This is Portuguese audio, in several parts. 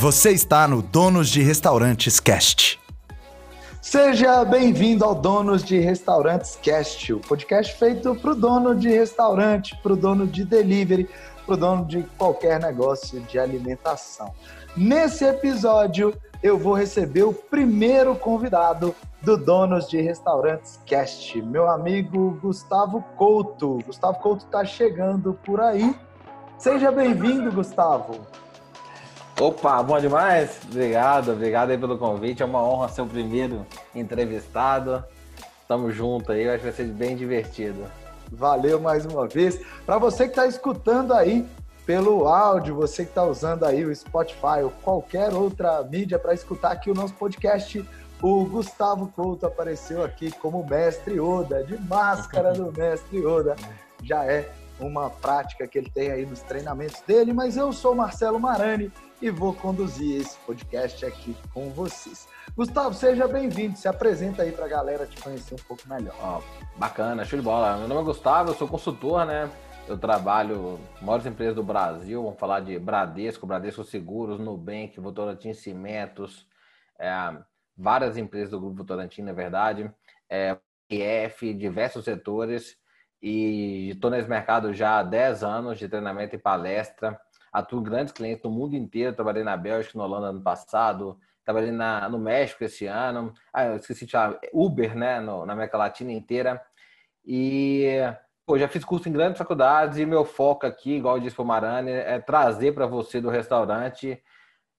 Você está no Donos de Restaurantes Cast. Seja bem-vindo ao Donos de Restaurantes Cast, o podcast feito para o dono de restaurante, para o dono de delivery, para o dono de qualquer negócio de alimentação. Nesse episódio, eu vou receber o primeiro convidado do Donos de Restaurantes Cast, meu amigo Gustavo Couto. Gustavo Couto está chegando por aí. Seja bem-vindo, Gustavo. Opa, bom demais? Obrigado, obrigado aí pelo convite. É uma honra ser o primeiro entrevistado. Tamo junto aí, acho que vai ser bem divertido. Valeu mais uma vez. Para você que está escutando aí pelo áudio, você que está usando aí o Spotify ou qualquer outra mídia para escutar aqui o nosso podcast, o Gustavo Couto apareceu aqui como mestre Oda, de máscara do mestre Oda. Já é uma prática que ele tem aí nos treinamentos dele, mas eu sou Marcelo Marani e vou conduzir esse podcast aqui com vocês. Gustavo, seja bem-vindo, se apresenta aí para a galera te conhecer um pouco melhor. Ó, bacana, show de bola. Meu nome é Gustavo, eu sou consultor, né? Eu trabalho maiores empresas do Brasil, vamos falar de Bradesco, Bradesco Seguros, Nubank, Votorantim Cimentos, é, várias empresas do Grupo Votorantim, na verdade, é, IF, diversos setores, e estou nesse mercado já há 10 anos de treinamento e palestra, atuo em grandes clientes no mundo inteiro, trabalhei na Bélgica, na Holanda ano passado, trabalhei na, no México esse ano, ah, eu esqueci de falar, Uber, né, no, na América Latina inteira, e pô, já fiz curso em grandes faculdades e meu foco aqui, igual eu disse o Marani, é trazer para você do restaurante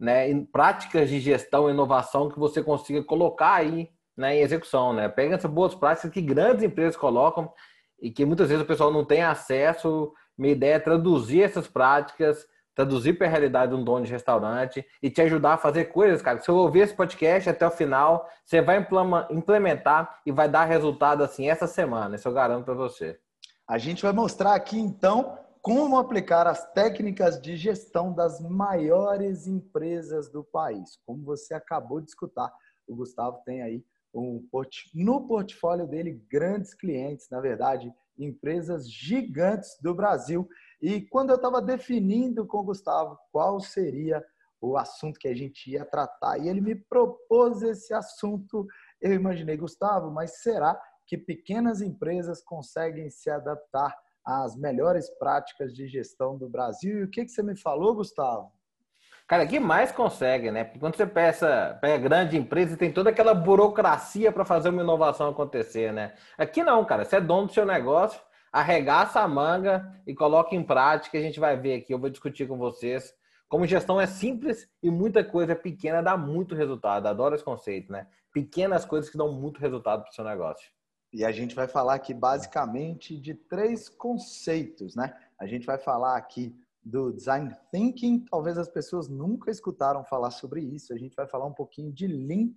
né, em práticas de gestão e inovação que você consiga colocar aí né, em execução. Né? Pega essas boas práticas que grandes empresas colocam e que muitas vezes o pessoal não tem acesso. Minha ideia é traduzir essas práticas, traduzir para a realidade de um dono de restaurante e te ajudar a fazer coisas, cara. Se eu ouvir esse podcast até o final, você vai implementar e vai dar resultado assim essa semana. Isso eu garanto para você. A gente vai mostrar aqui então como aplicar as técnicas de gestão das maiores empresas do país. Como você acabou de escutar, o Gustavo tem aí um, no portfólio dele grandes clientes, na verdade, empresas gigantes do Brasil. E quando eu estava definindo com o Gustavo qual seria o assunto que a gente ia tratar, e ele me propôs esse assunto, eu imaginei, Gustavo, mas será que pequenas empresas conseguem se adaptar as melhores práticas de gestão do Brasil. E o que, que você me falou, Gustavo? Cara, que mais consegue, né? Porque quando você peça, pega grande empresa, tem toda aquela burocracia para fazer uma inovação acontecer, né? Aqui não, cara. Você é dono do seu negócio, arregaça a manga e coloca em prática. A gente vai ver aqui, eu vou discutir com vocês. Como gestão é simples e muita coisa pequena dá muito resultado. Adoro esse conceito, né? Pequenas coisas que dão muito resultado para o seu negócio. E a gente vai falar aqui basicamente de três conceitos, né? A gente vai falar aqui do design thinking, talvez as pessoas nunca escutaram falar sobre isso. A gente vai falar um pouquinho de lean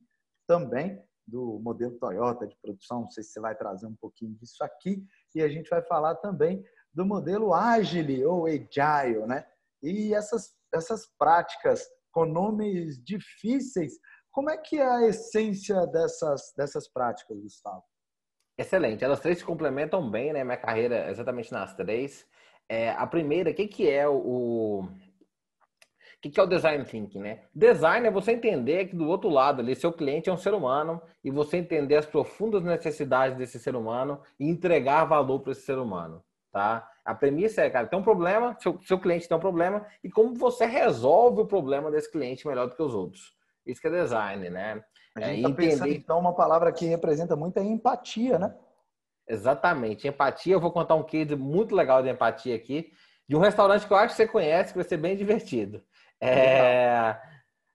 também, do modelo Toyota de produção, não sei se você vai trazer um pouquinho disso aqui, e a gente vai falar também do modelo Agile ou Agile, né? E essas, essas práticas com nomes difíceis, como é que é a essência dessas, dessas práticas, Gustavo? Excelente. Elas três se complementam bem, né? Minha carreira é exatamente nas três. É, a primeira, o que, que é o. O que, é o design thinking, né? Design é você entender que do outro lado ali, seu cliente é um ser humano e você entender as profundas necessidades desse ser humano e entregar valor para esse ser humano, tá? A premissa é, cara, tem um problema, seu, seu cliente tem um problema e como você resolve o problema desse cliente melhor do que os outros. Isso que é design, né? A gente é, tá entender... pensando, então, uma palavra que representa muito é empatia, né? Exatamente. Empatia, eu vou contar um case muito legal de empatia aqui, de um restaurante que eu acho que você conhece, que vai ser bem divertido. É...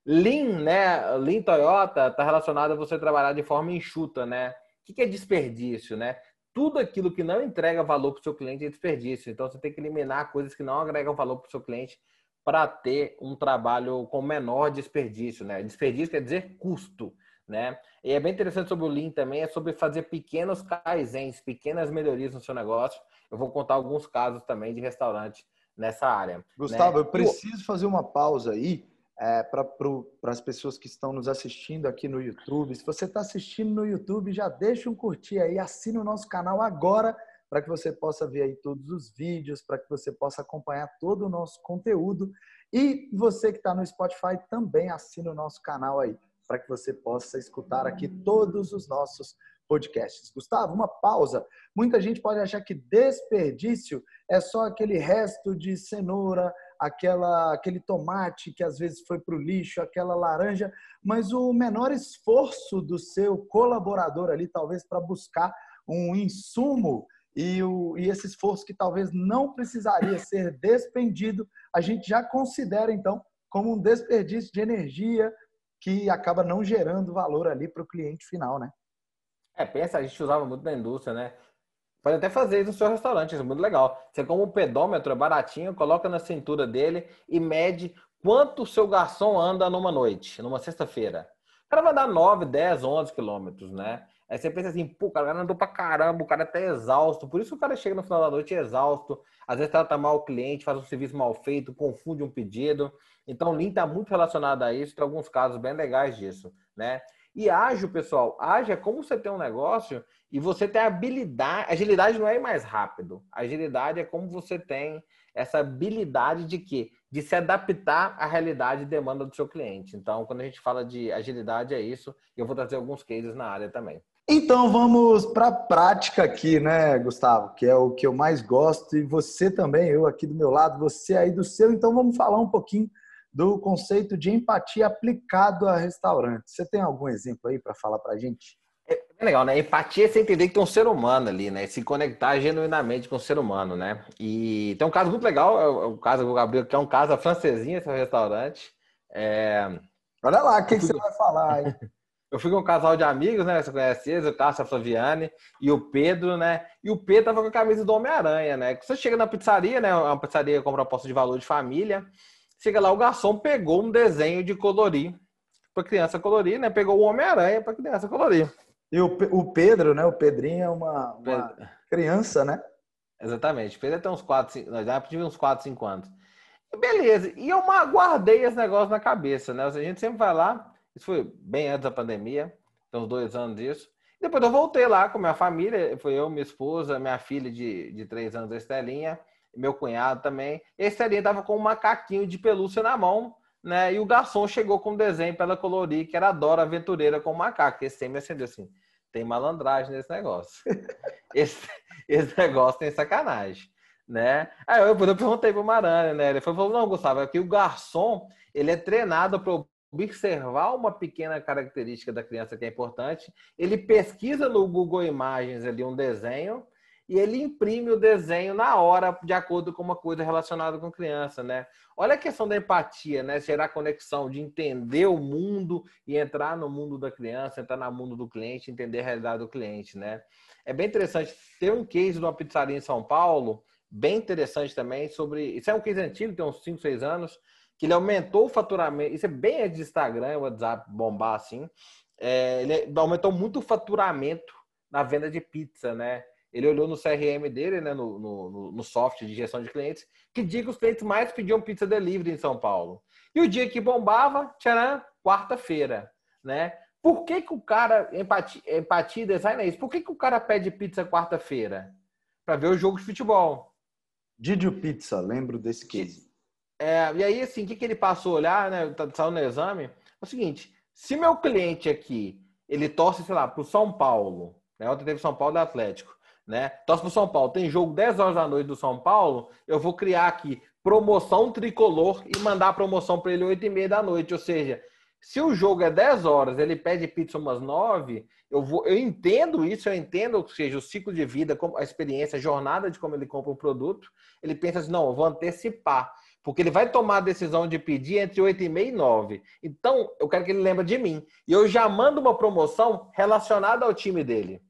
Lean, né? Lean Toyota está relacionado a você trabalhar de forma enxuta, né? O que é desperdício, né? Tudo aquilo que não entrega valor para o seu cliente é desperdício. Então, você tem que eliminar coisas que não agregam valor para o seu cliente para ter um trabalho com menor desperdício, né? Desperdício quer dizer custo né? E é bem interessante sobre o Lean também, é sobre fazer pequenos kaizens, pequenas melhorias no seu negócio. Eu vou contar alguns casos também de restaurante nessa área. Gustavo, né? eu preciso fazer uma pausa aí é, para as pessoas que estão nos assistindo aqui no YouTube. Se você está assistindo no YouTube, já deixa um curtir aí, assine o nosso canal agora para que você possa ver aí todos os vídeos, para que você possa acompanhar todo o nosso conteúdo. E você que está no Spotify também assina o nosso canal aí, para que você possa escutar aqui todos os nossos podcasts. Gustavo, uma pausa. Muita gente pode achar que desperdício é só aquele resto de cenoura, aquela, aquele tomate que às vezes foi para o lixo, aquela laranja, mas o menor esforço do seu colaborador ali, talvez para buscar um insumo e, o, e esse esforço que talvez não precisaria ser despendido, a gente já considera então como um desperdício de energia que acaba não gerando valor ali para o cliente final, né? É, pensa, a gente usava muito na indústria, né? Pode até fazer isso no seu restaurante, isso é muito legal. Você como um pedômetro, é baratinho, coloca na cintura dele e mede quanto o seu garçom anda numa noite, numa sexta-feira. O cara vai andar 9, 10, 11 quilômetros, né? Aí você pensa assim, pô, o cara andou pra caramba, o cara tá exausto. Por isso o cara chega no final da noite exausto. Às vezes trata mal o cliente, faz um serviço mal feito, confunde um pedido. Então o Lean tá muito relacionado a isso, tem alguns casos bem legais disso, né? E ágil, pessoal, ágil é como você tem um negócio e você tem habilidade. Agilidade não é ir mais rápido. Agilidade é como você tem essa habilidade de quê? De se adaptar à realidade e demanda do seu cliente. Então, quando a gente fala de agilidade, é isso. Eu vou trazer alguns cases na área também. Então vamos para a prática aqui, né, Gustavo? Que é o que eu mais gosto e você também, eu aqui do meu lado, você aí do seu. Então vamos falar um pouquinho do conceito de empatia aplicado a restaurantes. Você tem algum exemplo aí para falar para a gente? É legal, né? Empatia é você entender que tem um ser humano ali, né? Se conectar genuinamente com o ser humano, né? E tem um caso muito legal, é o é caso do Gabriel, que é um caso a francesinha, esse restaurante. É... Olha lá, o que, que você vai falar, hein? Eu fui com um casal de amigos, né? Você conhece eles, o Cássio, a Flaviane e o Pedro, né? E o Pedro tava com a camisa do Homem-Aranha, né? Você chega na pizzaria, né? Uma pizzaria com proposta de valor de família. Chega lá, o garçom pegou um desenho de colorir para criança colorir, né? Pegou o Homem-Aranha para criança colorir. E o, o Pedro, né? O Pedrinho é uma, uma criança, né? Exatamente. O Pedro tem uns 4, 5, nós já tive uns 4, 5 anos. Beleza. E eu guardei esse negócio na cabeça, né? A gente sempre vai lá isso foi bem antes da pandemia, tem uns dois anos disso. Depois eu voltei lá com minha família, foi eu, minha esposa, minha filha de, de três anos, a Estelinha, meu cunhado também. E a Estelinha estava com um macaquinho de pelúcia na mão, né? E o garçom chegou com um desenho para ela colorir, que era Dora Aventureira com o macaco. Esse sempre me acendeu assim, tem malandragem nesse negócio. esse, esse negócio tem sacanagem, né? Aí eu, eu perguntei pro Maranhão, né? Ele falou, não, Gustavo, é o garçom, ele é treinado para observar uma pequena característica da criança que é importante, ele pesquisa no Google Imagens ali um desenho e ele imprime o desenho na hora de acordo com uma coisa relacionada com criança, né? Olha a questão da empatia, né? Gerar conexão, de entender o mundo e entrar no mundo da criança, entrar no mundo do cliente, entender a realidade do cliente, né? É bem interessante ter um case de uma pizzaria em São Paulo, bem interessante também sobre, isso é um case antigo, tem uns 5, 6 anos, que ele aumentou o faturamento. Isso é bem de Instagram, WhatsApp bombar assim. É, ele aumentou muito o faturamento na venda de pizza, né? Ele olhou no CRM dele, né, no, no, no software de gestão de clientes, que dia que os clientes mais pediam pizza delivery em São Paulo. E o dia que bombava, tcharam, quarta-feira, né? Por que, que o cara, empatia, empatia design é isso, por que, que o cara pede pizza quarta-feira? Para ver o jogo de futebol. Didio Pizza, lembro desse case. É, e aí, assim, o que, que ele passou a olhar, né? Tá saindo no exame. É o seguinte: se meu cliente aqui ele torce, sei lá, para o São Paulo, né? Ontem teve São Paulo e Atlético, né? Torce para o São Paulo, tem jogo 10 horas da noite do São Paulo, eu vou criar aqui promoção tricolor e mandar a promoção para ele 8 e meia da noite. Ou seja, se o jogo é 10 horas, ele pede pizza umas 9, eu, vou, eu entendo isso, eu entendo, ou seja, o ciclo de vida, a experiência, a jornada de como ele compra o produto. Ele pensa assim, não, eu vou antecipar. Porque ele vai tomar a decisão de pedir entre 8 e meia e 9. Então, eu quero que ele lembre de mim. E eu já mando uma promoção relacionada ao time dele.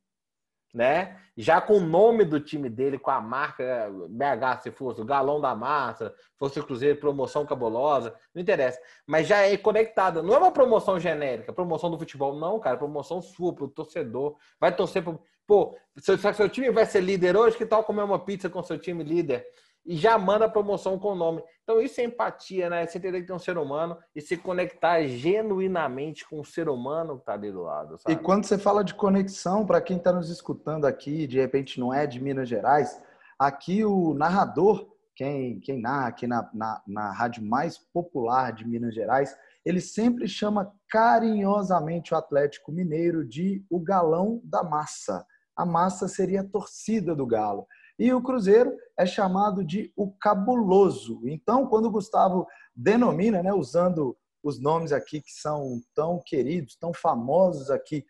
Né? Já com o nome do time dele, com a marca BH, se fosse o galão da massa, fosse o Cruzeiro, promoção cabulosa, não interessa. Mas já é conectada. Não é uma promoção genérica, promoção do futebol, não, cara. Promoção sua para o torcedor. Vai torcer para. Pô, se o seu time vai ser líder hoje, que tal comer uma pizza com seu time líder? E já manda a promoção com o nome. Então, isso é empatia, né? Você entender que tem um ser humano e se conectar genuinamente com o ser humano que está ali do lado. Sabe? E quando você fala de conexão, para quem está nos escutando aqui, de repente não é de Minas Gerais, aqui o narrador quem, quem narra aqui na, na, na rádio mais popular de Minas Gerais, ele sempre chama carinhosamente o Atlético Mineiro de o galão da massa. A massa seria a torcida do Galo. E o Cruzeiro é chamado de o cabuloso. Então, quando o Gustavo denomina, né, usando os nomes aqui que são tão queridos, tão famosos aqui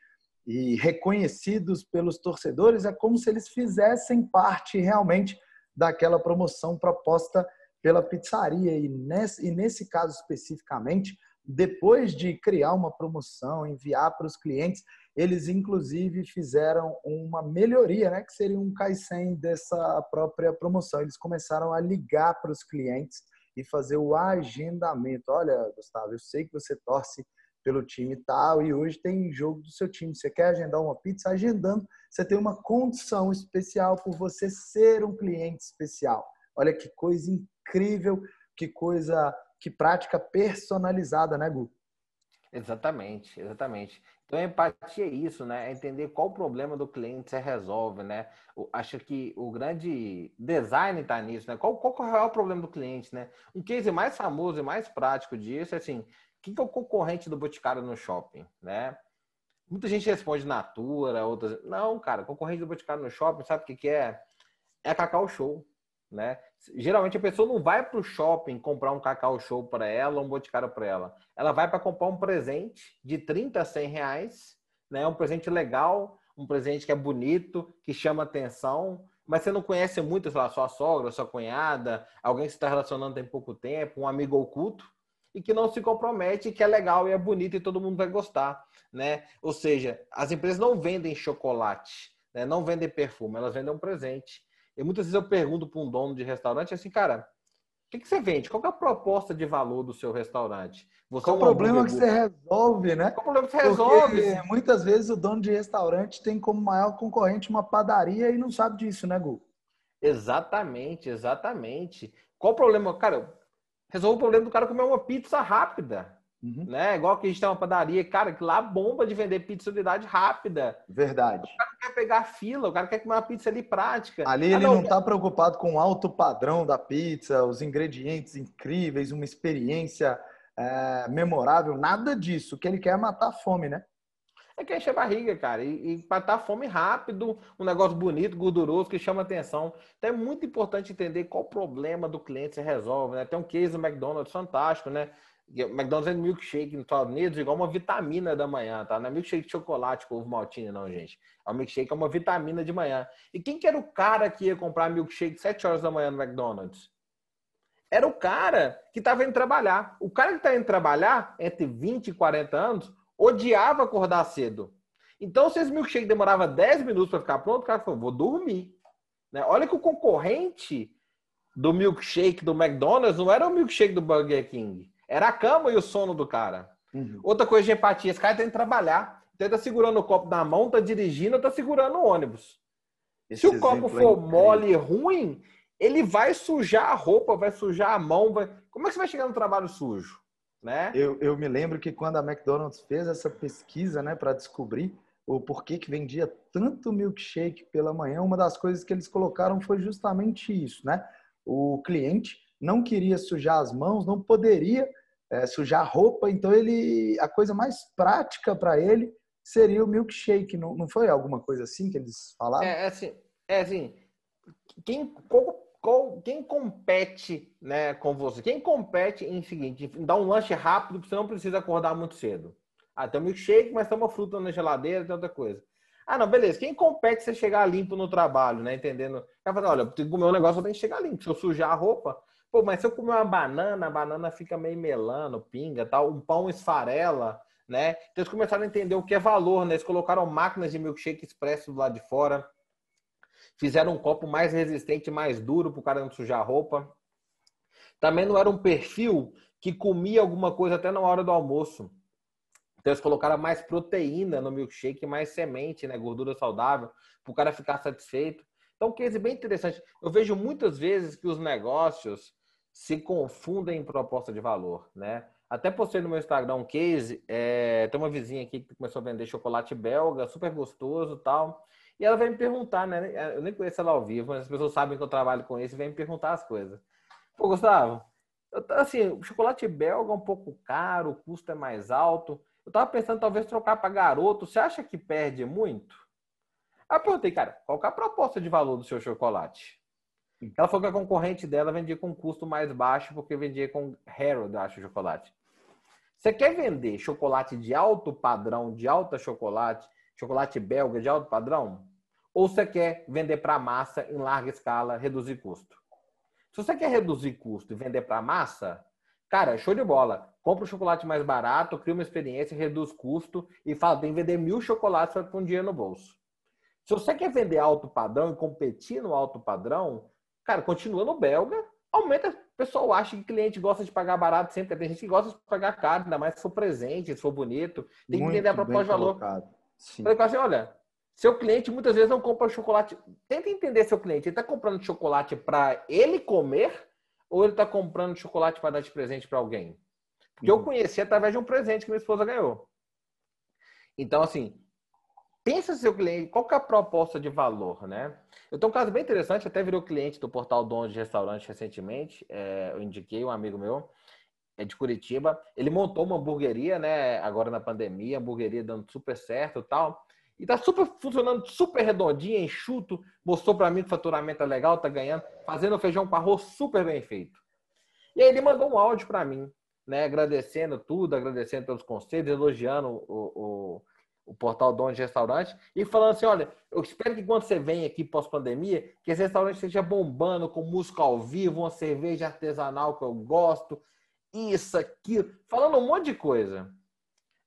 e reconhecidos pelos torcedores, é como se eles fizessem parte realmente daquela promoção proposta pela pizzaria. E nesse, e nesse caso especificamente, depois de criar uma promoção, enviar para os clientes, eles inclusive fizeram uma melhoria, né, que seria um Kaizen dessa própria promoção. Eles começaram a ligar para os clientes e fazer o agendamento. Olha, Gustavo, eu sei que você torce pelo time tal e hoje tem jogo do seu time. Você quer agendar uma pizza? Agendando, você tem uma condição especial por você ser um cliente especial. Olha que coisa incrível, que coisa, que prática personalizada, né, Gu? Exatamente, exatamente. Então, a empatia é isso, né? É entender qual o problema do cliente você resolve, né? Acho que o grande design está nisso, né? Qual, qual é o real problema do cliente, né? Um case mais famoso e mais prático disso é assim, quem que é o concorrente do Boticário no shopping, né? Muita gente responde Natura, outras... Não, cara, concorrente do Boticário no shopping, sabe o que, que é? É Cacau Show, né? Geralmente a pessoa não vai para o shopping comprar um Cacau Show para ela, um Boticário para ela. Ela vai para comprar um presente de 30 a 100 reais, né? Um presente legal, um presente que é bonito, que chama atenção, mas você não conhece muito, sei lá, sua sogra, sua cunhada, alguém que está relacionando tem pouco tempo, um amigo oculto, e que não se compromete, que é legal e é bonito e todo mundo vai gostar, né? Ou seja, as empresas não vendem chocolate, né? não vendem perfume, elas vendem um presente. E muitas vezes eu pergunto para um dono de restaurante assim, cara, o que, que, você vende? Qual é a proposta de valor do seu restaurante? Você Qual é o problema que você resolve, né? Qual o problema que você resolve? Porque muitas vezes o dono de restaurante tem como maior concorrente uma padaria e não sabe disso, né, Gu? Exatamente, exatamente. Qual o problema? Cara, resolve o problema do cara comer uma pizza rápida. Uhum. Né? Igual que a gente tem uma padaria, cara, que lá bomba de vender pizza de unidade rápida. Verdade. O cara quer pegar fila, o cara quer comer uma pizza ali prática. Ali ah, ele não está preocupado com o alto padrão da pizza, os ingredientes incríveis, uma experiência é, memorável, nada disso. O que ele quer é matar a fome, né? É que enche a barriga, cara. E, e matar fome rápido, um negócio bonito, gorduroso, que chama atenção. Então é muito importante entender qual problema do cliente você resolve, né? Tem um case do McDonald's fantástico, né? McDonald's é milkshake nos Estados Unidos igual uma vitamina da manhã, tá? Não é milkshake de chocolate com ovo maltine, não, gente. É um milkshake, é uma vitamina de manhã. E quem que era o cara que ia comprar milkshake 7 horas da manhã no McDonald's? Era o cara que estava indo trabalhar. O cara que está indo trabalhar, entre 20 e 40 anos, odiava acordar cedo. Então, se esse milkshake demorava 10 minutos para ficar pronto, o cara falou, vou dormir. Né? Olha que o concorrente do milkshake do McDonald's não era o milkshake do Burger King era a cama e o sono do cara. Uhum. Outra coisa de empatia, esse cara tem que trabalhar. Então ele tá segurando o copo na mão, tá dirigindo, tá segurando o ônibus. Esse Se o copo é for é mole e ruim, ele vai sujar a roupa, vai sujar a mão. Vai... Como é que você vai chegar no trabalho sujo? Né? Eu, eu me lembro que quando a McDonald's fez essa pesquisa né, para descobrir o porquê que vendia tanto milkshake pela manhã, uma das coisas que eles colocaram foi justamente isso, né? O cliente não queria sujar as mãos, não poderia é, sujar roupa, então ele a coisa mais prática para ele seria o milkshake. Não, não foi alguma coisa assim que eles falaram? É, assim, é assim quem, qual, qual, quem compete né, com você? Quem compete em seguinte, dar um lanche rápido, você não precisa acordar muito cedo. Ah, tem um milkshake, mas tem uma fruta na geladeira, tem outra coisa. Ah, não, beleza. Quem compete você chegar limpo no trabalho, né? Entendendo? Vai falar, olha, eu tenho que comer um negócio, tenho que chegar limpo. Se eu sujar a roupa, Pô, mas se eu comer uma banana, a banana fica meio melano, pinga, tal, um pão esfarela, né? Então eles começaram a entender o que é valor, né? Eles colocaram máquinas de milkshake expresso do lado de fora, fizeram um copo mais resistente, mais duro para o cara não sujar a roupa. Também não era um perfil que comia alguma coisa até na hora do almoço. Então eles colocaram mais proteína no milkshake, mais semente, né? Gordura saudável, para o cara ficar satisfeito. Então, um case bem interessante. Eu vejo muitas vezes que os negócios se confundem em proposta de valor, né? Até postei no meu Instagram um case, é, tem uma vizinha aqui que começou a vender chocolate belga, super gostoso tal. E ela vai me perguntar, né? Eu nem conheço ela ao vivo, mas as pessoas sabem que eu trabalho com isso e vêm me perguntar as coisas. Pô, Gustavo, assim, o chocolate belga é um pouco caro, o custo é mais alto. Eu tava pensando talvez trocar para garoto. Você acha que perde muito? Aí eu perguntei, cara, qual é a proposta de valor do seu chocolate? Ela falou que a concorrente dela vendia com custo mais baixo porque vendia com Harold, acho, chocolate. Você quer vender chocolate de alto padrão, de alta chocolate, chocolate belga de alto padrão? Ou você quer vender para massa em larga escala, reduzir custo? Se você quer reduzir custo e vender para massa, cara, show de bola. Compra o chocolate mais barato, cria uma experiência, reduz custo e fala, tem que vender mil chocolates com dinheiro no bolso. Se você quer vender alto padrão e competir no alto padrão, cara, continua no belga, aumenta. O pessoal acha que cliente gosta de pagar barato sempre. Tem gente que gosta de pagar caro, ainda mais se for presente, se for bonito. Tem Muito que entender a proposta de valor. Falei assim, olha, seu cliente muitas vezes não compra chocolate. Tenta entender seu cliente. Ele está comprando chocolate para ele comer ou ele está comprando chocolate para dar de presente para alguém? Porque uhum. eu conheci através de um presente que minha esposa ganhou. Então, assim, pensa seu cliente, qual que é a proposta de valor, né? Eu tenho um caso bem interessante, até virou cliente do portal Donos de Restaurante recentemente. É, eu indiquei um amigo meu, é de Curitiba. Ele montou uma hamburgueria, né? Agora na pandemia, hamburgueria dando super certo e tal. E tá super funcionando, super redondinho, enxuto. Mostrou para mim que o faturamento é legal, tá ganhando, fazendo feijão com arroz super bem feito. E aí ele mandou um áudio para mim, né? Agradecendo tudo, agradecendo pelos conselhos, elogiando o, o, o portal Dono de Restaurante e falando assim: olha, eu espero que quando você vem aqui pós-pandemia, que esse restaurante esteja bombando com música ao vivo, uma cerveja artesanal que eu gosto, isso, aquilo, falando um monte de coisa.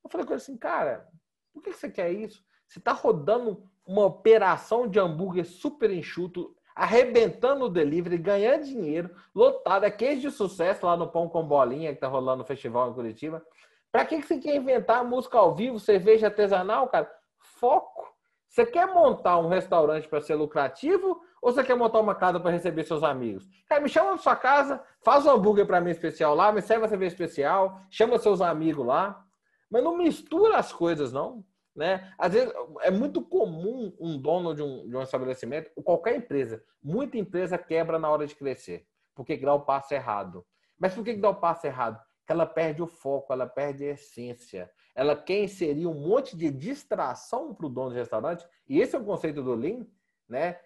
Eu falei com ele assim, cara, por que você quer isso? Você está rodando uma operação de hambúrguer super enxuto, arrebentando o delivery, ganhando dinheiro, lotado, é queijo de sucesso lá no Pão com Bolinha, que está rolando no festival em Curitiba. Para que você quer inventar música ao vivo, cerveja artesanal, cara? Foco. Você quer montar um restaurante para ser lucrativo ou você quer montar uma casa para receber seus amigos? Cara, me chama na sua casa, faz um hambúrguer para mim especial lá, me serve uma cerveja especial, chama seus amigos lá. Mas não mistura as coisas, não. Né? Às vezes é muito comum um dono de um, de um estabelecimento, ou qualquer empresa, muita empresa quebra na hora de crescer, porque dá o passo errado. Mas por que dá o passo errado? Que ela perde o foco, ela perde a essência. Ela quer inserir um monte de distração para o dono de restaurante, e esse é o conceito do Lean. Né?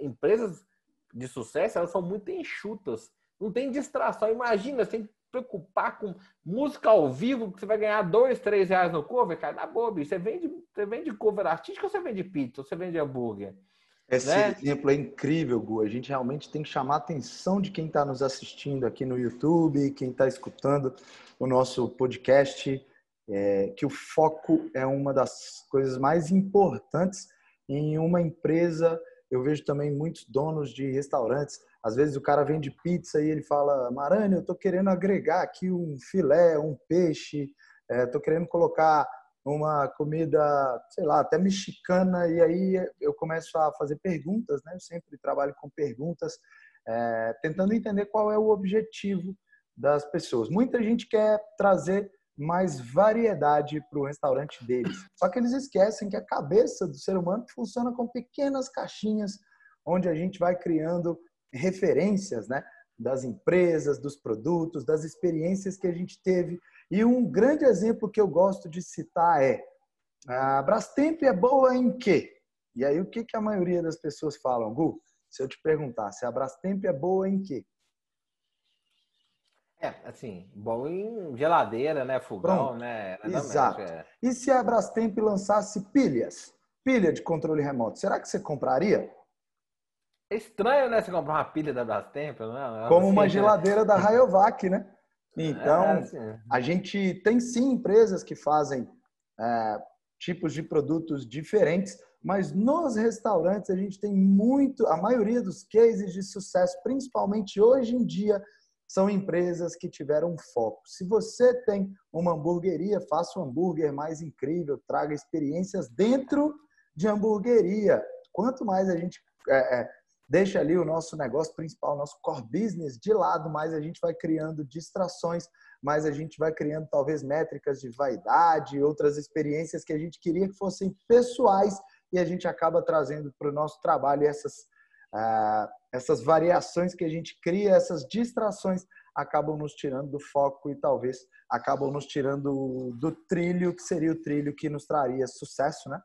Empresas de sucesso elas são muito enxutas, não tem distração. Imagina, você tem preocupar com música ao vivo, que você vai ganhar dois, três reais no cover, cara, na bicho. Você vende, você vende cover artístico ou você vende pizza? Ou você vende hambúrguer? Esse né? exemplo é incrível, Gu. A gente realmente tem que chamar a atenção de quem está nos assistindo aqui no YouTube, quem está escutando o nosso podcast, é, que o foco é uma das coisas mais importantes em uma empresa. Eu vejo também muitos donos de restaurantes às vezes o cara vende pizza e ele fala, Marani, eu estou querendo agregar aqui um filé, um peixe, estou é, querendo colocar uma comida, sei lá, até mexicana, e aí eu começo a fazer perguntas, né? Eu sempre trabalho com perguntas, é, tentando entender qual é o objetivo das pessoas. Muita gente quer trazer mais variedade para o restaurante deles, só que eles esquecem que a cabeça do ser humano funciona com pequenas caixinhas onde a gente vai criando referências né, das empresas, dos produtos, das experiências que a gente teve. E um grande exemplo que eu gosto de citar é a Brastemp é boa em quê? E aí o que, que a maioria das pessoas falam, Gu? Se eu te perguntar, se a Brastemp é boa em quê? É, assim, bom em geladeira, né? Fogão, Pronto. né? Exato. É. E se a Brastemp lançasse pilhas? Pilha de controle remoto, será que você compraria? É estranho, né? Você comprar uma pilha da Brastemp, não é? Como uma assim, geladeira da Rayovac, né? Então, é, a gente tem sim empresas que fazem é, tipos de produtos diferentes, mas nos restaurantes a gente tem muito, a maioria dos cases de sucesso, principalmente hoje em dia, são empresas que tiveram foco. Se você tem uma hamburgueria, faça um hambúrguer mais incrível, traga experiências dentro de hamburgueria. Quanto mais a gente é, é, deixa ali o nosso negócio principal, nosso core business de lado, mais a gente vai criando distrações, mais a gente vai criando talvez métricas de vaidade, outras experiências que a gente queria que fossem pessoais e a gente acaba trazendo para o nosso trabalho essas, uh, essas variações que a gente cria, essas distrações acabam nos tirando do foco e talvez acabam nos tirando do trilho que seria o trilho que nos traria sucesso, né?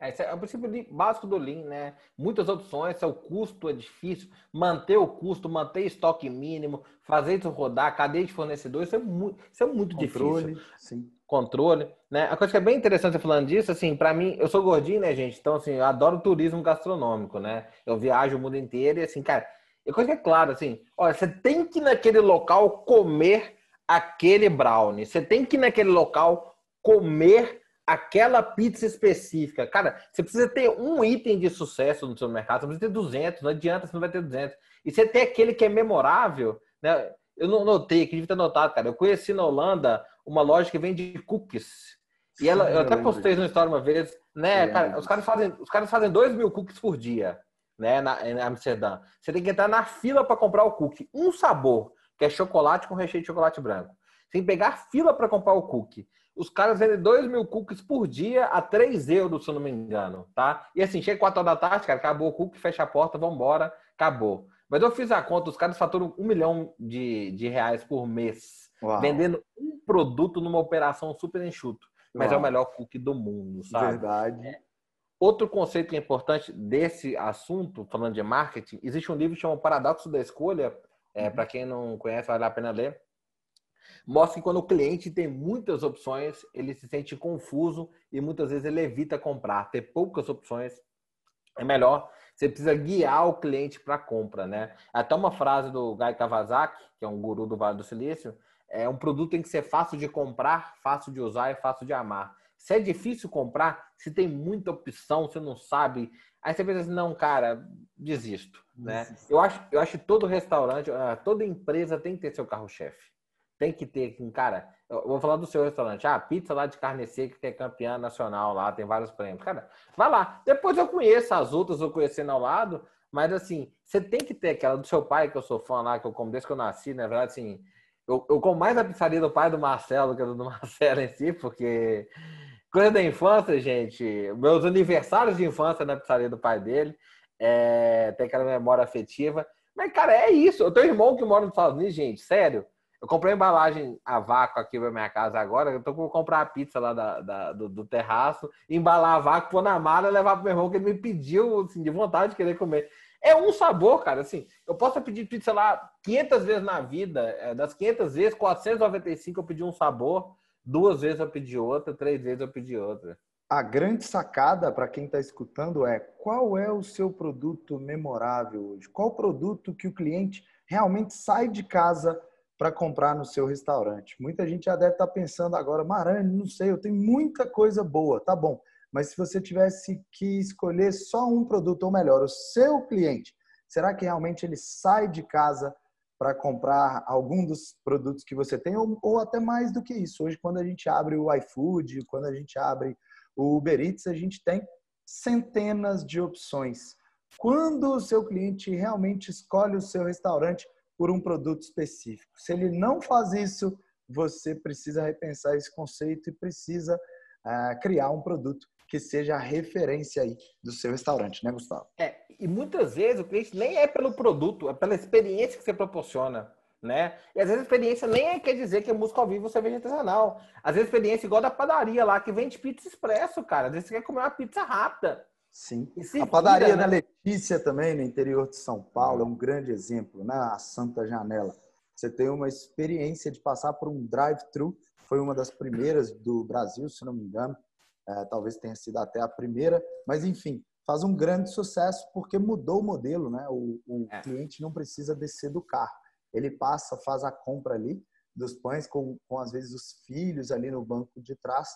É, é o princípio básico do Lean, né? Muitas opções, o custo é difícil, manter o custo, manter estoque mínimo, fazer isso rodar, cadeia de fornecedores, isso é muito, isso é muito Controle, difícil. Sim. Controle, né? A coisa que é bem interessante falando disso, assim, para mim, eu sou gordinho, né, gente? Então, assim, eu adoro turismo gastronômico, né? Eu viajo o mundo inteiro e, assim, cara, a coisa que é clara, assim, olha, você tem que ir naquele local comer aquele brownie, você tem que ir naquele local comer aquela pizza específica. Cara, você precisa ter um item de sucesso no seu mercado, você precisa ter 200, não adianta, você não vai ter 200. E você tem aquele que é memorável, né? Eu não notei, que devia ter notado, cara. Eu conheci na Holanda uma loja que vende cookies. E ela, eu, até postei uma história uma vez, né? Cara, os caras fazem, os caras fazem 2 mil cookies por dia, né? Na, em Amsterdã. Você tem que entrar na fila para comprar o cookie. Um sabor, que é chocolate com recheio de chocolate branco. Você tem que pegar fila para comprar o cookie. Os caras vendem 2 mil cookies por dia a 3 euros, se eu não me engano, tá? E assim, chega 4 horas da tarde, cara, acabou o cookie, fecha a porta, vambora, acabou. Mas eu fiz a conta, os caras faturam um milhão de, de reais por mês, Uau. vendendo um produto numa operação super enxuto. Mas Uau. é o melhor cookie do mundo, sabe? Verdade. É. Outro conceito que é importante desse assunto, falando de marketing, existe um livro que chama Paradoxo da Escolha. É, uhum. Para quem não conhece, vale a pena ler mostra que quando o cliente tem muitas opções, ele se sente confuso e muitas vezes ele evita comprar. Ter poucas opções é melhor. Você precisa guiar o cliente para a compra, né? Até uma frase do Guy Kawasaki, que é um guru do Vale do Silício, é um produto tem que ser fácil de comprar, fácil de usar e fácil de amar. Se é difícil comprar, se tem muita opção, você não sabe, aí você pensa assim, não, cara, desisto, né? Eu acho, eu acho que todo restaurante, ah, toda empresa tem que ter seu carro-chefe. Tem que ter, cara, eu vou falar do seu restaurante. Ah, pizza lá de carne seca, que é campeã nacional lá, tem vários prêmios. Cara, vai lá. Depois eu conheço as outras, eu conhecendo ao lado, mas assim, você tem que ter aquela do seu pai, que eu sou fã lá, que eu como desde que eu nasci, na verdade, assim, eu, eu como mais a pizzaria do pai do Marcelo que a do Marcelo em si, porque coisa da infância, gente, meus aniversários de infância na pizzaria do pai dele, é, tem aquela memória afetiva. Mas, cara, é isso. Eu tenho um irmão que mora nos Estados Unidos, gente, sério. Eu comprei embalagem a vácuo aqui pra minha casa agora. Eu tô com comprar a pizza lá da, da do, do, terraço, embalar a vácuo, pôr na mala e levar pro meu irmão, que ele me pediu, assim, de vontade de querer comer. É um sabor, cara. Assim, eu posso pedir pizza lá 500 vezes na vida. É, das 500 vezes, 495 eu pedi um sabor, duas vezes eu pedi outra, três vezes eu pedi outra. A grande sacada para quem está escutando é qual é o seu produto memorável hoje? Qual produto que o cliente realmente sai de casa para comprar no seu restaurante. Muita gente já deve estar tá pensando agora, Marane, não sei, eu tenho muita coisa boa, tá bom. Mas se você tivesse que escolher só um produto, ou melhor, o seu cliente, será que realmente ele sai de casa para comprar algum dos produtos que você tem, ou, ou, até mais do que isso? Hoje, quando a gente abre o iFood, quando a gente abre o Uber Eats, a gente tem centenas de opções. Quando o seu cliente realmente escolhe o seu restaurante, por um produto específico. Se ele não faz isso, você precisa repensar esse conceito e precisa uh, criar um produto que seja a referência aí do seu restaurante, né, Gustavo? É, e muitas vezes o cliente nem é pelo produto, é pela experiência que você proporciona. Né? E às vezes a experiência nem é, quer dizer que a música ao vivo você vende artesanal. Às vezes a experiência é igual da padaria lá, que vende pizza expresso, cara. Às vezes você quer comer uma pizza rápida. Sim. a padaria vira, da né? Letícia também, no interior de São Paulo, é um grande exemplo, né? A Santa Janela. Você tem uma experiência de passar por um drive-thru, foi uma das primeiras do Brasil, se não me engano. É, talvez tenha sido até a primeira, mas enfim, faz um grande sucesso porque mudou o modelo, né? O, o é. cliente não precisa descer do carro. Ele passa, faz a compra ali dos pães com, com às vezes os filhos ali no banco de trás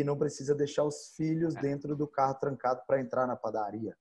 e não precisa deixar os filhos é. dentro do carro trancado para entrar na padaria.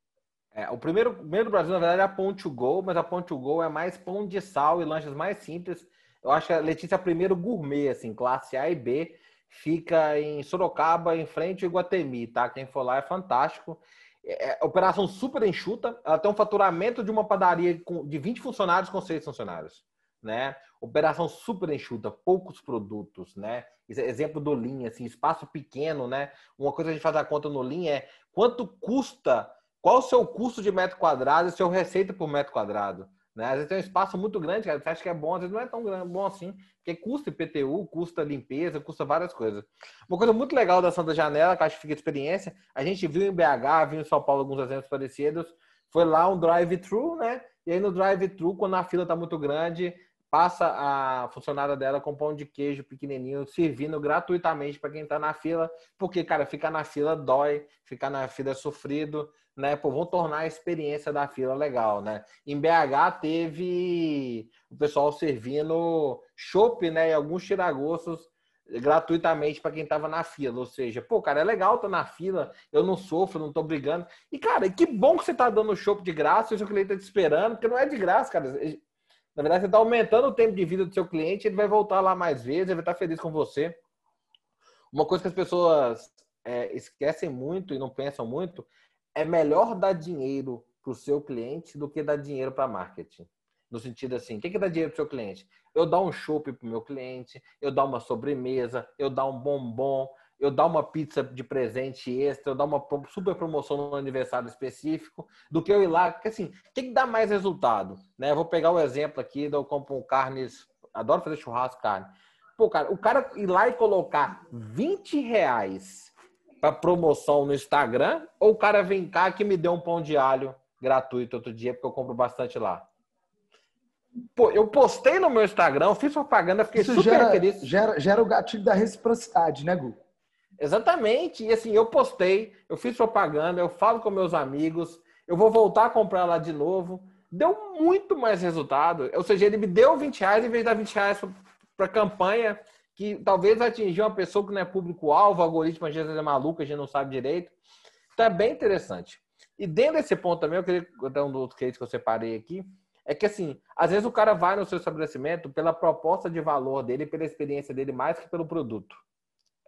É, o primeiro, primeiro do Brasil, na verdade, é a Ponte Go, mas a Ponte Go é mais pão de sal e lanches mais simples. Eu acho que a Letícia é primeiro gourmet, assim, classe A e B. Fica em Sorocaba, em frente ao Iguatemi, tá? Quem for lá é fantástico. É, é, operação super enxuta. Ela tem um faturamento de uma padaria com, de 20 funcionários com 6 funcionários. Né? Operação super enxuta, poucos produtos, né? Exemplo do Lean, assim, espaço pequeno, né? Uma coisa que a gente faz a conta no Lean é quanto custa, qual o seu custo de metro quadrado e seu receita por metro quadrado. Né? Às vezes tem um espaço muito grande, cara, você acha que é bom, às vezes não é tão bom assim, porque custa IPTU, custa limpeza, custa várias coisas. Uma coisa muito legal da Santa Janela, que acho que fica experiência, a gente viu em BH, viu em São Paulo alguns exemplos parecidos, foi lá um drive-thru, né? E aí no drive-thru, quando a fila tá muito grande, passa a funcionária dela com pão de queijo pequenininho, servindo gratuitamente para quem está na fila, porque, cara, ficar na fila dói, ficar na fila é sofrido, né? Pô, vão tornar a experiência da fila legal, né? Em BH teve o pessoal servindo chopp, né? E alguns tiragostos gratuitamente para quem estava na fila, ou seja, pô, cara, é legal estar na fila, eu não sofro, não tô brigando. E cara, que bom que você tá dando chopp de graça, o seu cliente tá te esperando, porque não é de graça, cara. Na verdade, você está aumentando o tempo de vida do seu cliente, ele vai voltar lá mais vezes, ele vai estar feliz com você. Uma coisa que as pessoas é, esquecem muito e não pensam muito é melhor dar dinheiro para o seu cliente do que dar dinheiro para marketing. No sentido assim, o que, que dá dinheiro para o seu cliente? Eu dar um chopp para o meu cliente, eu dar uma sobremesa, eu dar um bombom, eu dar uma pizza de presente extra, eu dar uma super promoção no aniversário específico, do que eu ir lá. Porque assim, o que, que dá mais resultado? Né? Eu vou pegar o exemplo aqui, eu compro carnes, adoro fazer churrasco carne. Pô, cara, o cara ir lá e colocar 20 reais para promoção no Instagram, ou o cara vem cá que me deu um pão de alho gratuito outro dia, porque eu compro bastante lá. Pô, eu postei no meu Instagram, fiz propaganda, fiquei Isso super gera, feliz. Gera, gera o gatilho da reciprocidade, né, Gu? Exatamente. E assim, eu postei, eu fiz propaganda, eu falo com meus amigos, eu vou voltar a comprar lá de novo. Deu muito mais resultado. Ou seja, ele me deu 20 reais em vez de dar 20 reais para campanha, que talvez atingir uma pessoa que não é público-alvo, algoritmo às vezes é maluco, a gente não sabe direito. Então é bem interessante. E dentro desse ponto também, eu queria dar um outro case que eu separei aqui, é que assim, às vezes o cara vai no seu estabelecimento pela proposta de valor dele, pela experiência dele, mais que pelo produto.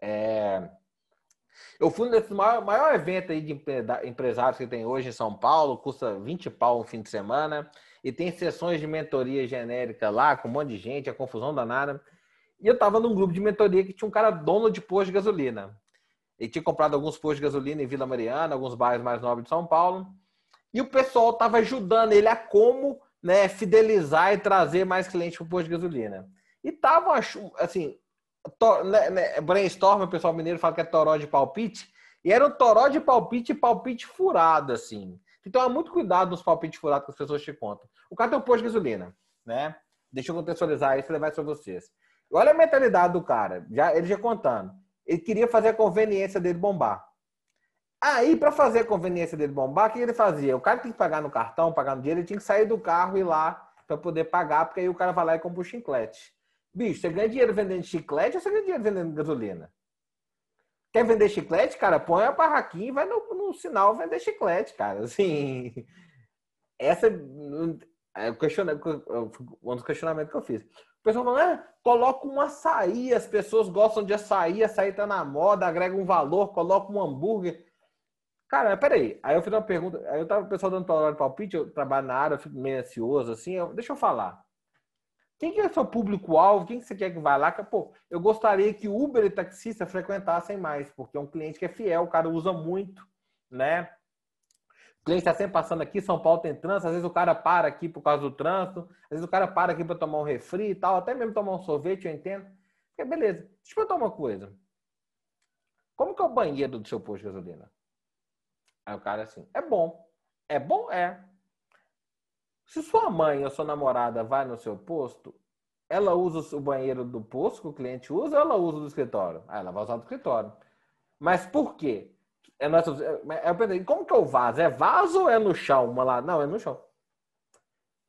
É... Eu fui nesse maior, maior evento aí de empresários que tem hoje em São Paulo, custa 20 pau um fim de semana, e tem sessões de mentoria genérica lá, com um monte de gente, a confusão danada. E eu tava num grupo de mentoria que tinha um cara dono de posto de gasolina. Ele tinha comprado alguns postos de gasolina em Vila Mariana, alguns bairros mais nobres de São Paulo. E o pessoal tava ajudando ele a como né, fidelizar e trazer mais clientes para o posto de gasolina. E tava, assim, to, né, né, brainstorm, o pessoal mineiro fala que é toró de palpite, e era um toró de palpite e palpite furado, assim. Então, há muito cuidado nos palpites furados que as pessoas te contam. O cara tem um posto de gasolina, né? Deixa eu contextualizar isso e levar isso para vocês. Olha a mentalidade do cara, já, ele já contando. Ele queria fazer a conveniência dele bombar. Aí, para fazer a conveniência dele bombar, o que ele fazia? O cara tem que pagar no cartão, pagar no dinheiro, ele tinha que sair do carro e ir lá para poder pagar, porque aí o cara vai lá e compra o chiclete. Bicho, você ganha dinheiro vendendo chiclete ou você ganha dinheiro vendendo gasolina? Quer vender chiclete, cara? Põe a barraquinha e vai no, no sinal vender chiclete, cara. Assim, essa é o um dos questionamentos que eu fiz. O pessoal falou, ah, coloca um açaí, as pessoas gostam de açaí, açaí tá na moda, agrega um valor, coloca um hambúrguer. Cara, peraí. Aí eu fiz uma pergunta, aí eu tava o pessoal dando palpite, eu trabalho na área, eu fico meio ansioso, assim, eu, deixa eu falar. Quem que é seu público-alvo? Quem que você quer que vá lá? Pô, eu gostaria que Uber e taxista frequentassem mais, porque é um cliente que é fiel, o cara usa muito, né? O cliente está sempre passando aqui, São Paulo tem trânsito, às vezes o cara para aqui por causa do trânsito, às vezes o cara para aqui para tomar um refri e tal, até mesmo tomar um sorvete, eu entendo. Porque, beleza, deixa eu perguntar uma coisa. Como que é o banheiro do seu posto de gasolina? Aí o cara assim, é bom. É bom? É. Se sua mãe ou sua namorada vai no seu posto, ela usa o banheiro do posto que o cliente usa ou ela usa do escritório? Ah, ela vai usar do escritório. Mas por quê? É nossa, é, eu pensei, como que é o vaso? É vaso ou é no chão? Uma lá? Não, é no chão.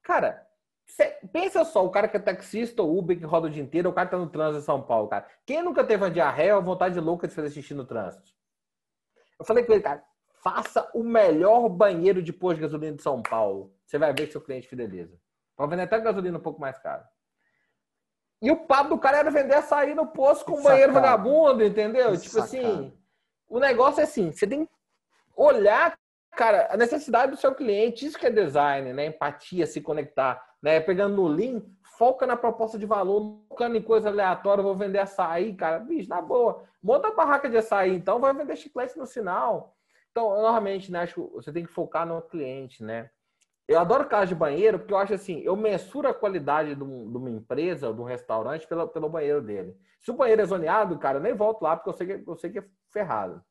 Cara, cê, pensa só, o cara que é taxista ou Uber que roda o dia inteiro, o cara tá no trânsito em São Paulo, cara. Quem nunca teve uma diarreia ou vontade louca de fazer xixi no trânsito? Eu falei com ele, cara, faça o melhor banheiro de posto de gasolina de São Paulo. Você vai ver que seu cliente fideliza. Pode vender até gasolina um pouco mais caro. E o papo do cara era vender açaí no posto com um banheiro vagabundo, entendeu? Que tipo assim, sacada. assim, o negócio é assim, você tem que olhar cara, a necessidade do seu cliente, isso que é design, né? Empatia, se conectar, né? Pegando no Lean, foca na proposta de valor, focando em coisa aleatória, vou vender açaí, cara, bicho, na boa. Monta a barraca de açaí, então vai vender chiclete no final. Então, normalmente, né, acho que você tem que focar no cliente, né? Eu adoro casa de banheiro porque eu acho assim, eu mensuro a qualidade de, uma empresa, de um restaurante, pelo, pelo banheiro dele. Se o banheiro é zoneado, cara, eu nem volto lá porque eu sei que, eu sei que é ferrado.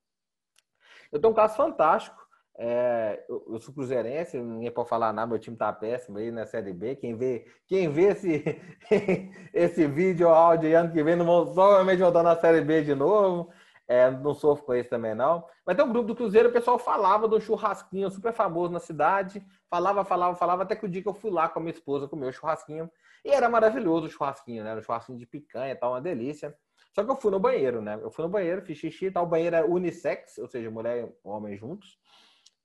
Eu tenho um caso fantástico. É, eu, eu, sou cruzeirense, ninguém pode falar nada, meu time tá péssimo aí na Série B. Quem vê, quem vê esse, esse vídeo áudio ano que vem, não vão, provavelmente vão estar na Série B de novo. É, não sofro com isso também, não. Mas tem um grupo do Cruzeiro, o pessoal falava do churrasquinho super famoso na cidade. Falava, falava, falava, até que o dia que eu fui lá com a minha esposa comer o churrasquinho. E era maravilhoso o churrasquinho, né? Era um churrasquinho de picanha e tal, uma delícia. Só que eu fui no banheiro, né? Eu fui no banheiro, fiz xixi e tal. O banheiro é unissex, ou seja, mulher e homem juntos.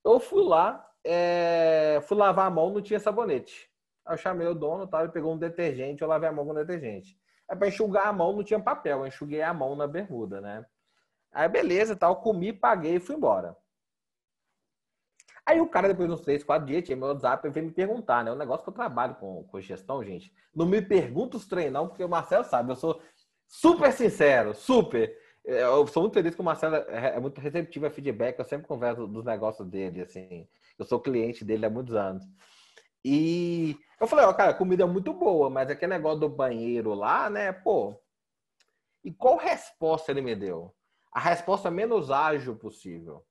Eu fui lá, é... fui lavar a mão, não tinha sabonete. Aí eu chamei o dono, tal, ele pegou um detergente, eu lavei a mão com detergente. Aí para enxugar a mão não tinha papel, eu enxuguei a mão na bermuda, né? Aí beleza, tal, comi, paguei e fui embora. Aí o cara, depois de uns três, quatro dias, tinha meu WhatsApp, veio me perguntar, né? O negócio que eu trabalho com, com gestão, gente. Não me pergunta os treinão, porque o Marcelo sabe, eu sou super sincero, super. Eu sou muito feliz que o Marcelo é, é muito receptivo a feedback, eu sempre converso dos negócios dele, assim. Eu sou cliente dele há muitos anos. E eu falei, ó, cara, comida é muito boa, mas aquele negócio do banheiro lá, né, pô. E qual resposta ele me deu? A resposta menos ágil possível.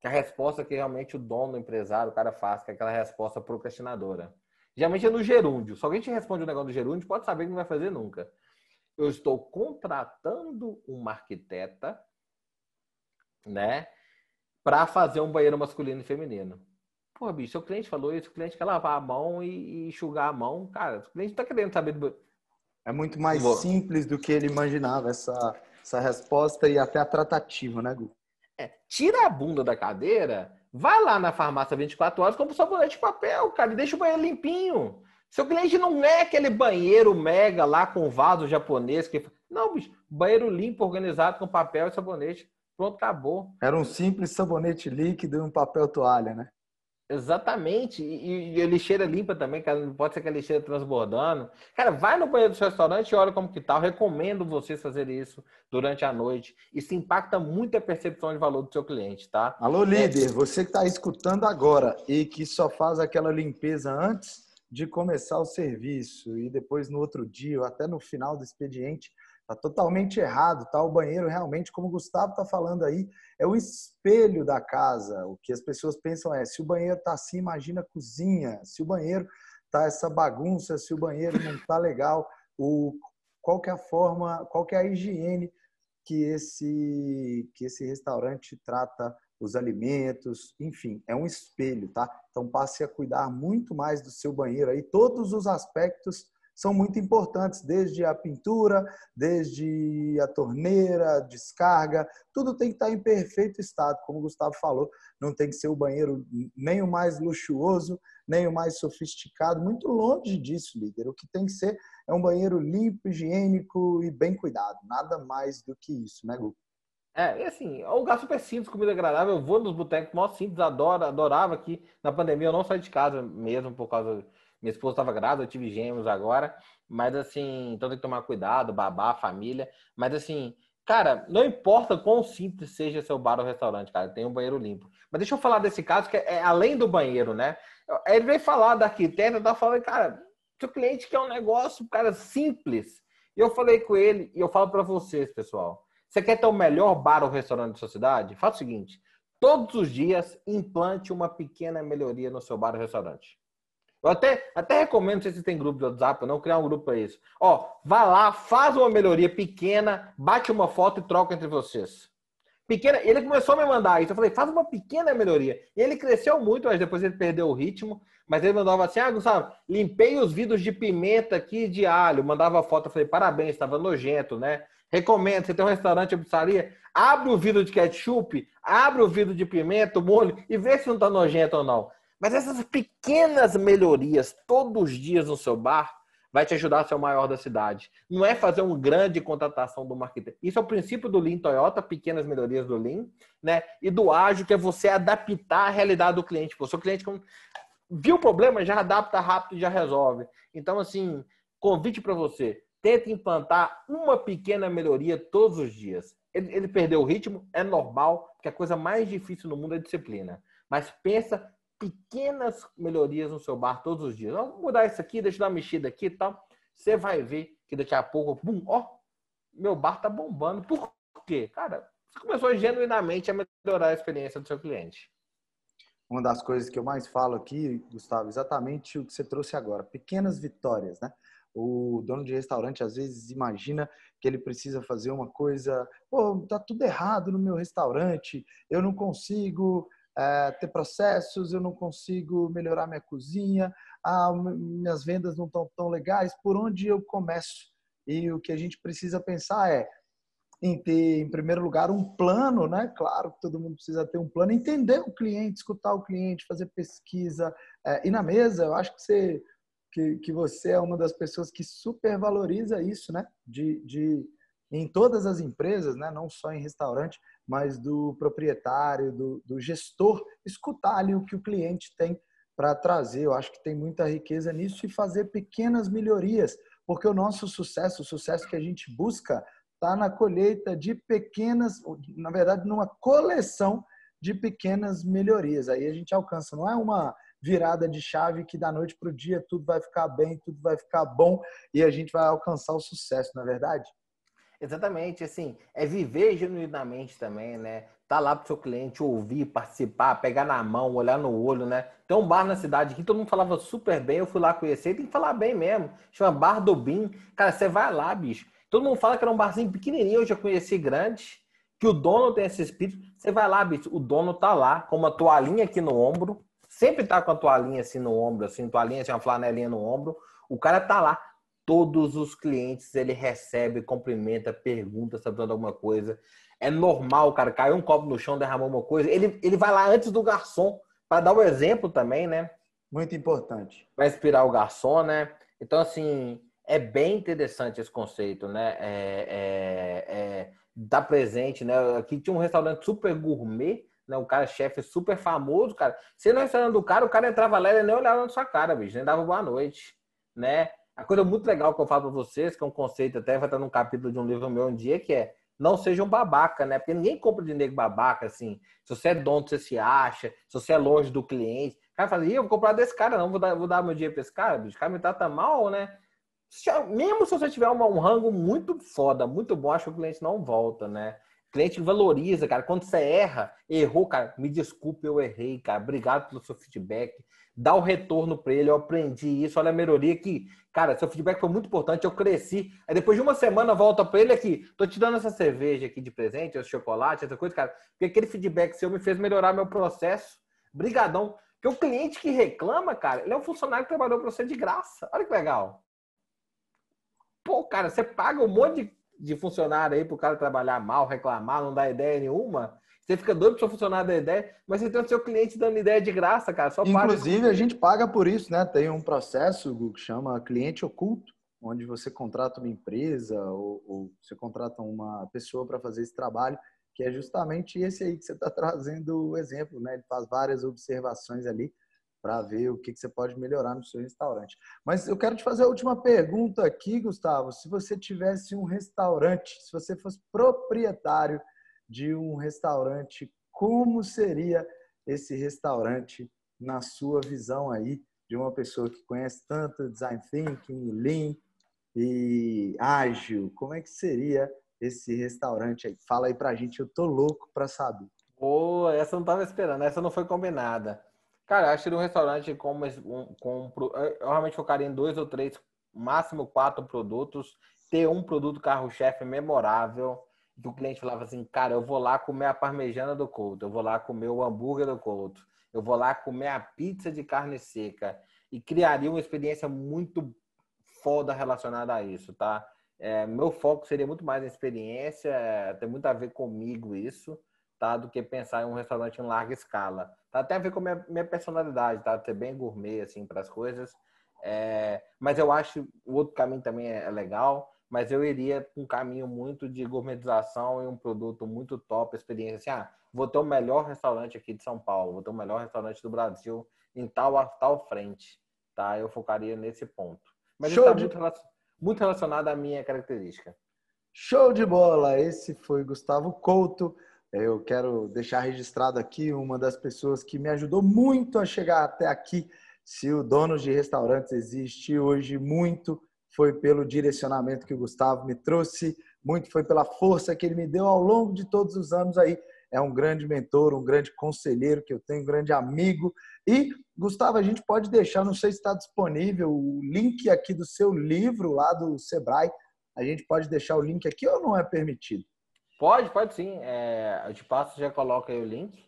Que a resposta que realmente o dono, o empresário, o cara faz, que é aquela resposta procrastinadora. Geralmente é no gerúndio. Se alguém te responde o um negócio do gerúndio, pode saber que não vai fazer nunca. Eu estou contratando uma arquiteta, né, para fazer um banheiro masculino e feminino. Pô, bicho, seu cliente falou isso, o cliente quer lavar a mão e, e enxugar a mão. Cara, o cliente está querendo saber do... É muito mais simples do que ele imaginava essa essa resposta e até a tratativa, né, Gu? É, tira a bunda da cadeira, vai lá na farmácia 24 horas, compra um sabonete de papel, cara, e deixa o banheiro limpinho. Seu cliente não é aquele banheiro mega lá com vaso japonês que. Não, bicho, banheiro limpo, organizado com papel e sabonete. Pronto, acabou. Era um simples sabonete líquido e um papel toalha, né? Exatamente. E, e a lixeira limpa também, cara. Não pode ser que a lixeira transbordando. Cara, vai no banheiro do seu restaurante e olha como que tá. Eu recomendo vocês fazerem isso durante a noite. Isso impacta muito a percepção de valor do seu cliente, tá? Alô, líder, é... você que está escutando agora e que só faz aquela limpeza antes de começar o serviço e depois no outro dia ou até no final do expediente, Está totalmente errado, tá? O banheiro realmente, como o Gustavo está falando aí, é o espelho da casa. O que as pessoas pensam é, se o banheiro está assim, imagina a cozinha. Se o banheiro tá essa bagunça, se o banheiro não está legal, o, qual que é a forma, qual que é a higiene que esse, que esse restaurante trata os alimentos, enfim, é um espelho, tá? Então passe a cuidar muito mais do seu banheiro aí, todos os aspectos são muito importantes, desde a pintura, desde a torneira, descarga, tudo tem que estar em perfeito estado, como o Gustavo falou, não tem que ser o banheiro nem o mais luxuoso, nem o mais sofisticado, muito longe disso, líder. O que tem que ser é um banheiro limpo, higiênico e bem cuidado, nada mais do que isso, né, Gu? É, e assim, o lugar super simples, comida agradável. Eu vou nos botecos mó simples, adoro, adorava aqui. Na pandemia eu não saí de casa mesmo por causa minha esposa estava grávida, eu tive gêmeos agora. Mas assim, então tem que tomar cuidado, babá, família. Mas assim, cara, não importa quão simples seja seu bar ou restaurante, cara, tem um banheiro limpo. Mas deixa eu falar desse caso que é além do banheiro, né? Ele veio falar da arquiteta, tá falando, cara, seu cliente quer um negócio, cara, simples. E eu falei com ele, e eu falo para vocês, pessoal. Você quer ter o melhor bar ou restaurante da sua cidade? Faça o seguinte: todos os dias implante uma pequena melhoria no seu bar ou restaurante. Eu até, até recomendo, não sei se tem grupo de WhatsApp, não criar um grupo para isso. Ó, vá lá, faz uma melhoria pequena, bate uma foto e troca entre vocês. Pequena, ele começou a me mandar isso. Eu falei, faz uma pequena melhoria. E ele cresceu muito, mas depois ele perdeu o ritmo. Mas ele mandava assim: Ah, Gustavo, limpei os vidros de pimenta aqui de alho. Mandava foto. Eu falei, parabéns, estava nojento, né? Recomendo, você tem um restaurante ou pizzaria, abre o vidro de ketchup, abre o vidro de pimenta, molho e vê se não está nojento ou não. Mas essas pequenas melhorias todos os dias no seu bar vai te ajudar a ser o maior da cidade. Não é fazer uma grande contratação do marketing. Isso é o princípio do Lean Toyota, pequenas melhorias do Lean, né? E do ágil, que é você adaptar a realidade do cliente. O seu cliente viu o problema, já adapta rápido e já resolve. Então, assim, convite para você, tente implantar uma pequena melhoria todos os dias. Ele, ele perdeu o ritmo, é normal, porque a coisa mais difícil no mundo é disciplina. Mas pensa pequenas melhorias no seu bar todos os dias. Vamos mudar isso aqui, deixa eu dar uma mexida aqui e tal. Você vai ver que daqui a pouco, bum, ó, meu bar tá bombando. Por quê? Cara, você começou genuinamente a melhorar a experiência do seu cliente. Uma das coisas que eu mais falo aqui, Gustavo, exatamente o que você trouxe agora, pequenas vitórias, né? O dono de restaurante às vezes imagina que ele precisa fazer uma coisa, pô, tá tudo errado no meu restaurante, eu não consigo é, ter processos, eu não consigo melhorar minha cozinha, ah, minhas vendas não estão tão legais, por onde eu começo? E o que a gente precisa pensar é em ter, em primeiro lugar, um plano, né? Claro que todo mundo precisa ter um plano, entender o cliente, escutar o cliente, fazer pesquisa. É, e na mesa, eu acho que você, que, que você é uma das pessoas que supervaloriza isso, né? De, de, em todas as empresas, né? não só em restaurante, mas do proprietário, do, do gestor, escutar ali o que o cliente tem para trazer. Eu acho que tem muita riqueza nisso e fazer pequenas melhorias, porque o nosso sucesso, o sucesso que a gente busca, está na colheita de pequenas, na verdade, numa coleção de pequenas melhorias. Aí a gente alcança, não é uma virada de chave que da noite para o dia tudo vai ficar bem, tudo vai ficar bom e a gente vai alcançar o sucesso, na é verdade? Exatamente, assim, é viver genuinamente também, né? Tá lá pro seu cliente ouvir, participar, pegar na mão, olhar no olho, né? Tem um bar na cidade que todo mundo falava super bem, eu fui lá conhecer, tem que falar bem mesmo. Chama Bar do Bim. Cara, você vai lá, bicho. Todo mundo fala que era um barzinho pequenininho, eu já conheci grande, que o dono tem esse espírito. Você vai lá, bicho, o dono tá lá com uma toalhinha aqui no ombro, sempre tá com a toalhinha assim no ombro, assim, toalhinha, assim, uma flanelinha no ombro. O cara tá lá todos os clientes ele recebe, cumprimenta, pergunta se tá alguma coisa. É normal, cara, caiu um copo no chão, derramou uma coisa. Ele, ele vai lá antes do garçom para dar o exemplo também, né? Muito importante. Vai inspirar o garçom, né? Então, assim, é bem interessante esse conceito, né? É, é, é, dar presente, né? Aqui tinha um restaurante super gourmet, né? Um cara chefe super famoso, cara. Você no restaurante do cara, o cara entrava lá e nem olhava na sua cara, bicho, nem dava boa noite, né? A coisa muito legal que eu falo para vocês, que é um conceito até vai estar num capítulo de um livro meu um dia, que é não seja um babaca, né? Porque ninguém compra de nego babaca, assim. Se você é dono, você se acha, se você é longe do cliente. O cara fala, eu vou comprar desse cara, não, vou dar, vou dar meu dinheiro para esse cara, bicho. O cara me trata mal, né? Mesmo se você tiver uma, um rango muito foda, muito bom, acho que o cliente não volta, né? O cliente valoriza, cara. Quando você erra, errou, cara, me desculpe, eu errei, cara. Obrigado pelo seu feedback dá o retorno para ele. Eu aprendi isso, olha a melhoria que, cara, seu feedback foi muito importante, eu cresci. Aí depois de uma semana volta para ele aqui, tô te dando essa cerveja aqui de presente, esse chocolate, essa coisa, cara, porque aquele feedback seu me fez melhorar meu processo. Brigadão. Porque o cliente que reclama, cara, ele é um funcionário que trabalhou para você de graça. Olha que legal. Pô, cara, você paga um monte de, de funcionário aí pro cara trabalhar mal, reclamar, não dar ideia nenhuma. Você fica doido para funcionar da ideia, mas você tem o seu cliente dando ideia de graça, cara. Só Inclusive, a gente paga por isso, né? Tem um processo que chama cliente oculto, onde você contrata uma empresa ou, ou você contrata uma pessoa para fazer esse trabalho, que é justamente esse aí que você está trazendo o exemplo, né? Ele faz várias observações ali para ver o que, que você pode melhorar no seu restaurante. Mas eu quero te fazer a última pergunta aqui, Gustavo. Se você tivesse um restaurante, se você fosse proprietário de um restaurante, como seria esse restaurante na sua visão aí de uma pessoa que conhece tanto design thinking, lean e ágil? Como é que seria esse restaurante aí? Fala aí pra gente, eu tô louco para saber. Boa, essa não tava esperando, essa não foi combinada. Cara, acho que um restaurante com, com, com eu realmente focaria em dois ou três, máximo quatro produtos, ter um produto carro-chefe memorável, que o cliente falava assim, cara, eu vou lá comer a parmejana do Couto, eu vou lá comer o hambúrguer do Couto, eu vou lá comer a pizza de carne seca e criaria uma experiência muito foda relacionada a isso, tá? É, meu foco seria muito mais em experiência, tem muito a ver comigo isso, tá? Do que pensar em um restaurante em larga escala. Tá até a ver com a minha, minha personalidade, tá? Ser bem gourmet, assim, para as coisas. É, mas eu acho o outro caminho também é, é legal, mas eu iria um caminho muito de gourmetização e um produto muito top, experiência. Assim, ah, vou ter o melhor restaurante aqui de São Paulo, vou ter o melhor restaurante do Brasil em tal, tal frente, tá? Eu focaria nesse ponto. Mas Show isso está de... muito, muito relacionado à minha característica. Show de bola! Esse foi Gustavo Couto. Eu quero deixar registrado aqui uma das pessoas que me ajudou muito a chegar até aqui. Se o dono de restaurantes existe hoje, muito foi pelo direcionamento que o Gustavo me trouxe, muito foi pela força que ele me deu ao longo de todos os anos aí. É um grande mentor, um grande conselheiro que eu tenho, um grande amigo. E, Gustavo, a gente pode deixar, não sei se está disponível, o link aqui do seu livro lá do Sebrae. A gente pode deixar o link aqui ou não é permitido? Pode, pode sim. É, eu te passo, já coloca aí o link.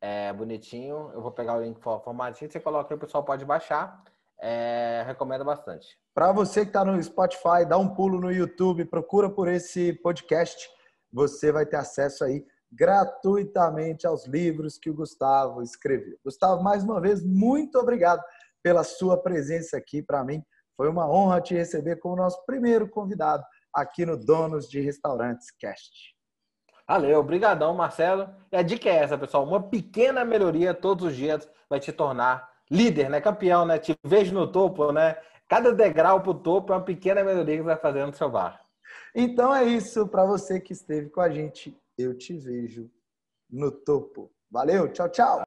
É bonitinho. Eu vou pegar o link formatinho, você coloca aí, o pessoal pode baixar. É, recomendo bastante. Para você que está no Spotify, dá um pulo no YouTube, procura por esse podcast. Você vai ter acesso aí gratuitamente aos livros que o Gustavo escreveu. Gustavo, mais uma vez, muito obrigado pela sua presença aqui. Para mim, foi uma honra te receber como nosso primeiro convidado aqui no Donos de Restaurantes Cast. Valeu, obrigadão, Marcelo. E a dica é essa, pessoal. Uma pequena melhoria todos os dias vai te tornar líder, né? Campeão, né? Te vejo no topo, né? Cada degrau para o topo é uma pequena melhoria que você vai fazer no seu bar. Então é isso. Para você que esteve com a gente, eu te vejo no topo. Valeu, tchau, tchau.